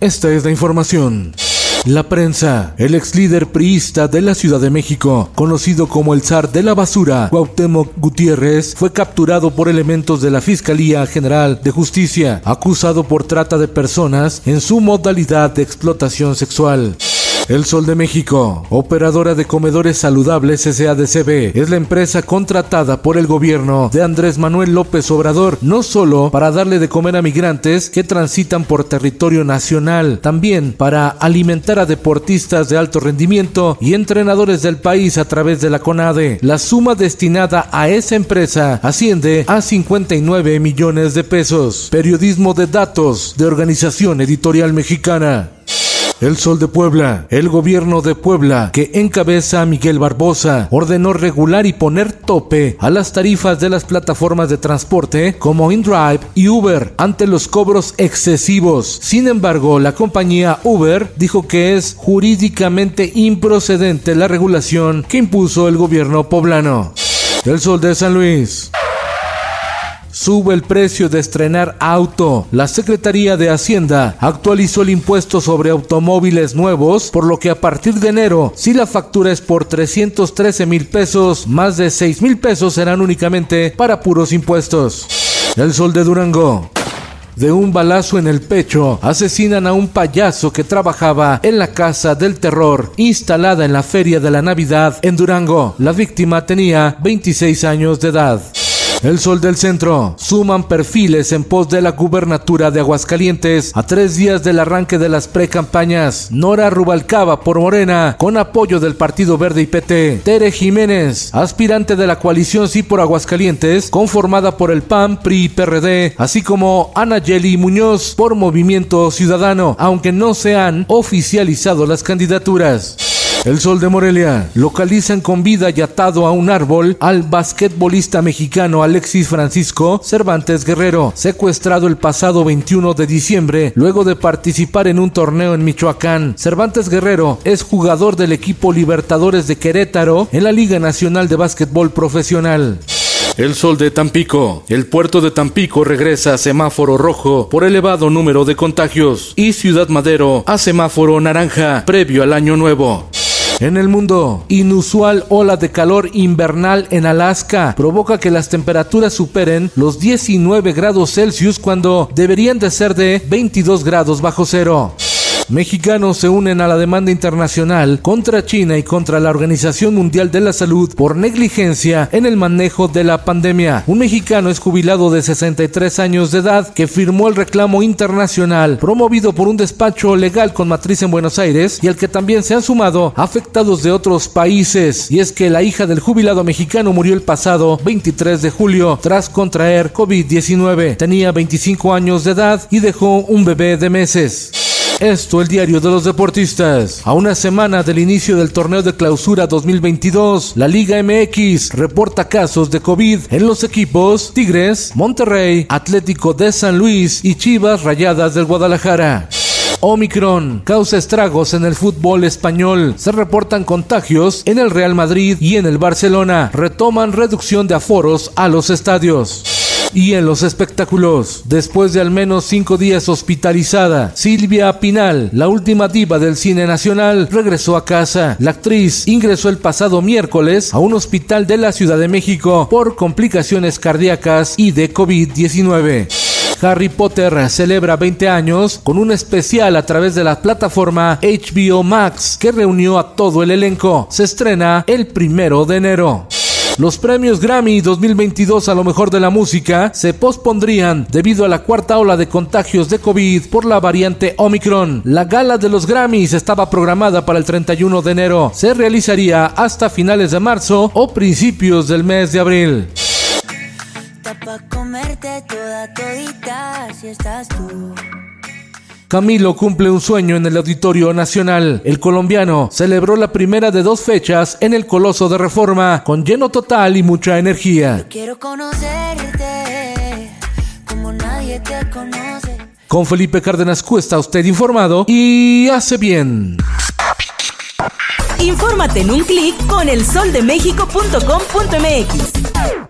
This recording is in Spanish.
Esta es la información. La prensa, el ex líder priista de la Ciudad de México, conocido como el zar de la basura, Cuauhtémoc Gutiérrez, fue capturado por elementos de la Fiscalía General de Justicia, acusado por trata de personas en su modalidad de explotación sexual. El Sol de México, operadora de comedores saludables SADCB, es la empresa contratada por el gobierno de Andrés Manuel López Obrador, no solo para darle de comer a migrantes que transitan por territorio nacional, también para alimentar a deportistas de alto rendimiento y entrenadores del país a través de la CONADE. La suma destinada a esa empresa asciende a 59 millones de pesos. Periodismo de datos de Organización Editorial Mexicana. El Sol de Puebla, el gobierno de Puebla, que encabeza a Miguel Barbosa, ordenó regular y poner tope a las tarifas de las plataformas de transporte como InDrive y Uber ante los cobros excesivos. Sin embargo, la compañía Uber dijo que es jurídicamente improcedente la regulación que impuso el gobierno poblano. El Sol de San Luis. Sube el precio de estrenar auto. La Secretaría de Hacienda actualizó el impuesto sobre automóviles nuevos, por lo que a partir de enero, si la factura es por 313 mil pesos, más de 6 mil pesos serán únicamente para puros impuestos. El sol de Durango. De un balazo en el pecho, asesinan a un payaso que trabajaba en la casa del terror instalada en la feria de la Navidad en Durango. La víctima tenía 26 años de edad. El Sol del Centro. Suman perfiles en pos de la gubernatura de Aguascalientes a tres días del arranque de las precampañas. Nora Rubalcaba por Morena, con apoyo del Partido Verde y PT. Tere Jiménez, aspirante de la coalición Sí por Aguascalientes, conformada por el PAN, PRI y PRD, así como Ana Yeli Muñoz por Movimiento Ciudadano, aunque no se han oficializado las candidaturas. El Sol de Morelia. Localizan con vida y atado a un árbol al basquetbolista mexicano Alexis Francisco Cervantes Guerrero, secuestrado el pasado 21 de diciembre luego de participar en un torneo en Michoacán. Cervantes Guerrero es jugador del equipo Libertadores de Querétaro en la Liga Nacional de Básquetbol Profesional. El sol de Tampico. El puerto de Tampico regresa a semáforo rojo por elevado número de contagios y Ciudad Madero a semáforo naranja previo al año nuevo. En el mundo, inusual ola de calor invernal en Alaska provoca que las temperaturas superen los 19 grados Celsius cuando deberían de ser de 22 grados bajo cero. Mexicanos se unen a la demanda internacional contra China y contra la Organización Mundial de la Salud por negligencia en el manejo de la pandemia. Un mexicano es jubilado de 63 años de edad que firmó el reclamo internacional promovido por un despacho legal con matriz en Buenos Aires y al que también se han sumado afectados de otros países. Y es que la hija del jubilado mexicano murió el pasado 23 de julio tras contraer COVID-19. Tenía 25 años de edad y dejó un bebé de meses. Esto el diario de los deportistas. A una semana del inicio del torneo de clausura 2022, la Liga MX reporta casos de COVID en los equipos Tigres, Monterrey, Atlético de San Luis y Chivas Rayadas del Guadalajara. Omicron causa estragos en el fútbol español. Se reportan contagios en el Real Madrid y en el Barcelona. Retoman reducción de aforos a los estadios. Y en los espectáculos, después de al menos cinco días hospitalizada, Silvia Pinal, la última diva del cine nacional, regresó a casa. La actriz ingresó el pasado miércoles a un hospital de la Ciudad de México por complicaciones cardíacas y de COVID-19. Harry Potter celebra 20 años con un especial a través de la plataforma HBO Max que reunió a todo el elenco. Se estrena el primero de enero. Los premios Grammy 2022 a lo mejor de la música se pospondrían debido a la cuarta ola de contagios de COVID por la variante Omicron. La gala de los Grammys estaba programada para el 31 de enero. Se realizaría hasta finales de marzo o principios del mes de abril. Camilo cumple un sueño en el Auditorio Nacional. El colombiano celebró la primera de dos fechas en el Coloso de Reforma con lleno total y mucha energía. quiero conocerte como nadie te conoce. Con Felipe Cárdenas Cuesta usted informado y hace bien. Infórmate en un clic con elsoldemexico.com.mx.